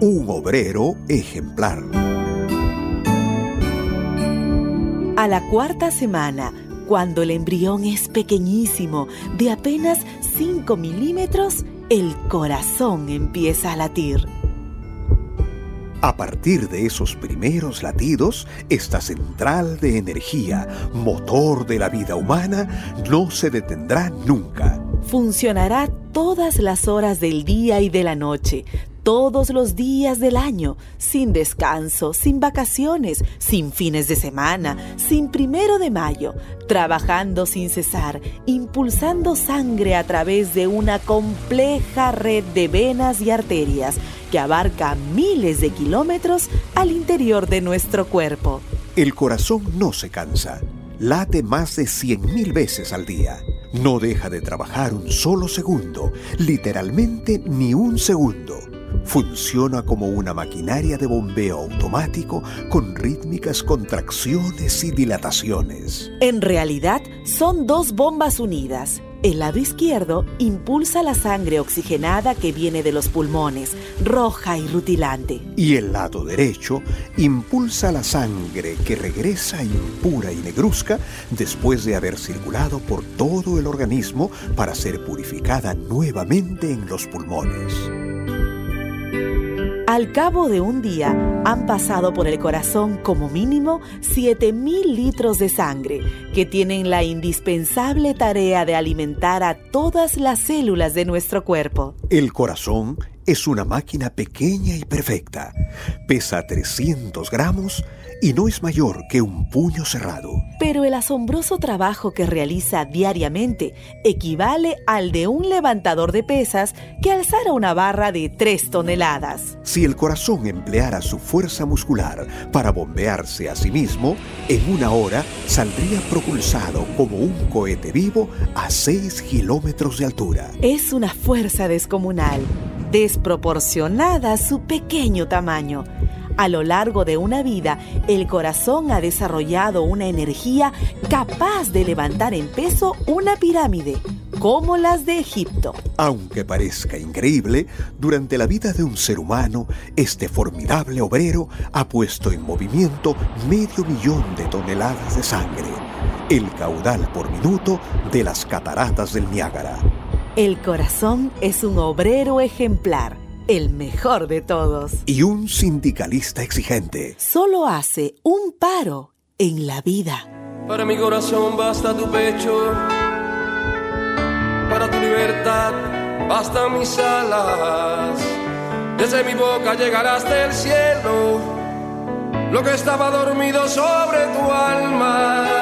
Un obrero ejemplar. A la cuarta semana, cuando el embrión es pequeñísimo, de apenas 5 milímetros, el corazón empieza a latir. A partir de esos primeros latidos, esta central de energía, motor de la vida humana, no se detendrá nunca. Funcionará todas las horas del día y de la noche, todos los días del año, sin descanso, sin vacaciones, sin fines de semana, sin primero de mayo, trabajando sin cesar, impulsando sangre a través de una compleja red de venas y arterias que abarca miles de kilómetros al interior de nuestro cuerpo. El corazón no se cansa, late más de 100.000 veces al día. No deja de trabajar un solo segundo, literalmente ni un segundo funciona como una maquinaria de bombeo automático con rítmicas contracciones y dilataciones. En realidad, son dos bombas unidas. El lado izquierdo impulsa la sangre oxigenada que viene de los pulmones, roja y rutilante. Y el lado derecho impulsa la sangre que regresa impura y negruzca después de haber circulado por todo el organismo para ser purificada nuevamente en los pulmones. Al cabo de un día han pasado por el corazón como mínimo 7.000 litros de sangre que tienen la indispensable tarea de alimentar a todas las células de nuestro cuerpo. El corazón es una máquina pequeña y perfecta. Pesa 300 gramos y no es mayor que un puño cerrado. Pero el asombroso trabajo que realiza diariamente equivale al de un levantador de pesas que alzara una barra de 3 toneladas. Si el corazón empleara su fuerza muscular para bombearse a sí mismo, en una hora saldría propulsado como un cohete vivo a 6 kilómetros de altura. Es una fuerza descomunal, desproporcionada su pequeño tamaño a lo largo de una vida, el corazón ha desarrollado una energía capaz de levantar en peso una pirámide, como las de Egipto. Aunque parezca increíble, durante la vida de un ser humano, este formidable obrero ha puesto en movimiento medio millón de toneladas de sangre, el caudal por minuto de las cataratas del Niágara. El corazón es un obrero ejemplar el mejor de todos. Y un sindicalista exigente. Solo hace un paro en la vida. Para mi corazón basta tu pecho. Para tu libertad bastan mis alas. Desde mi boca llegará hasta el cielo. Lo que estaba dormido sobre tu alma.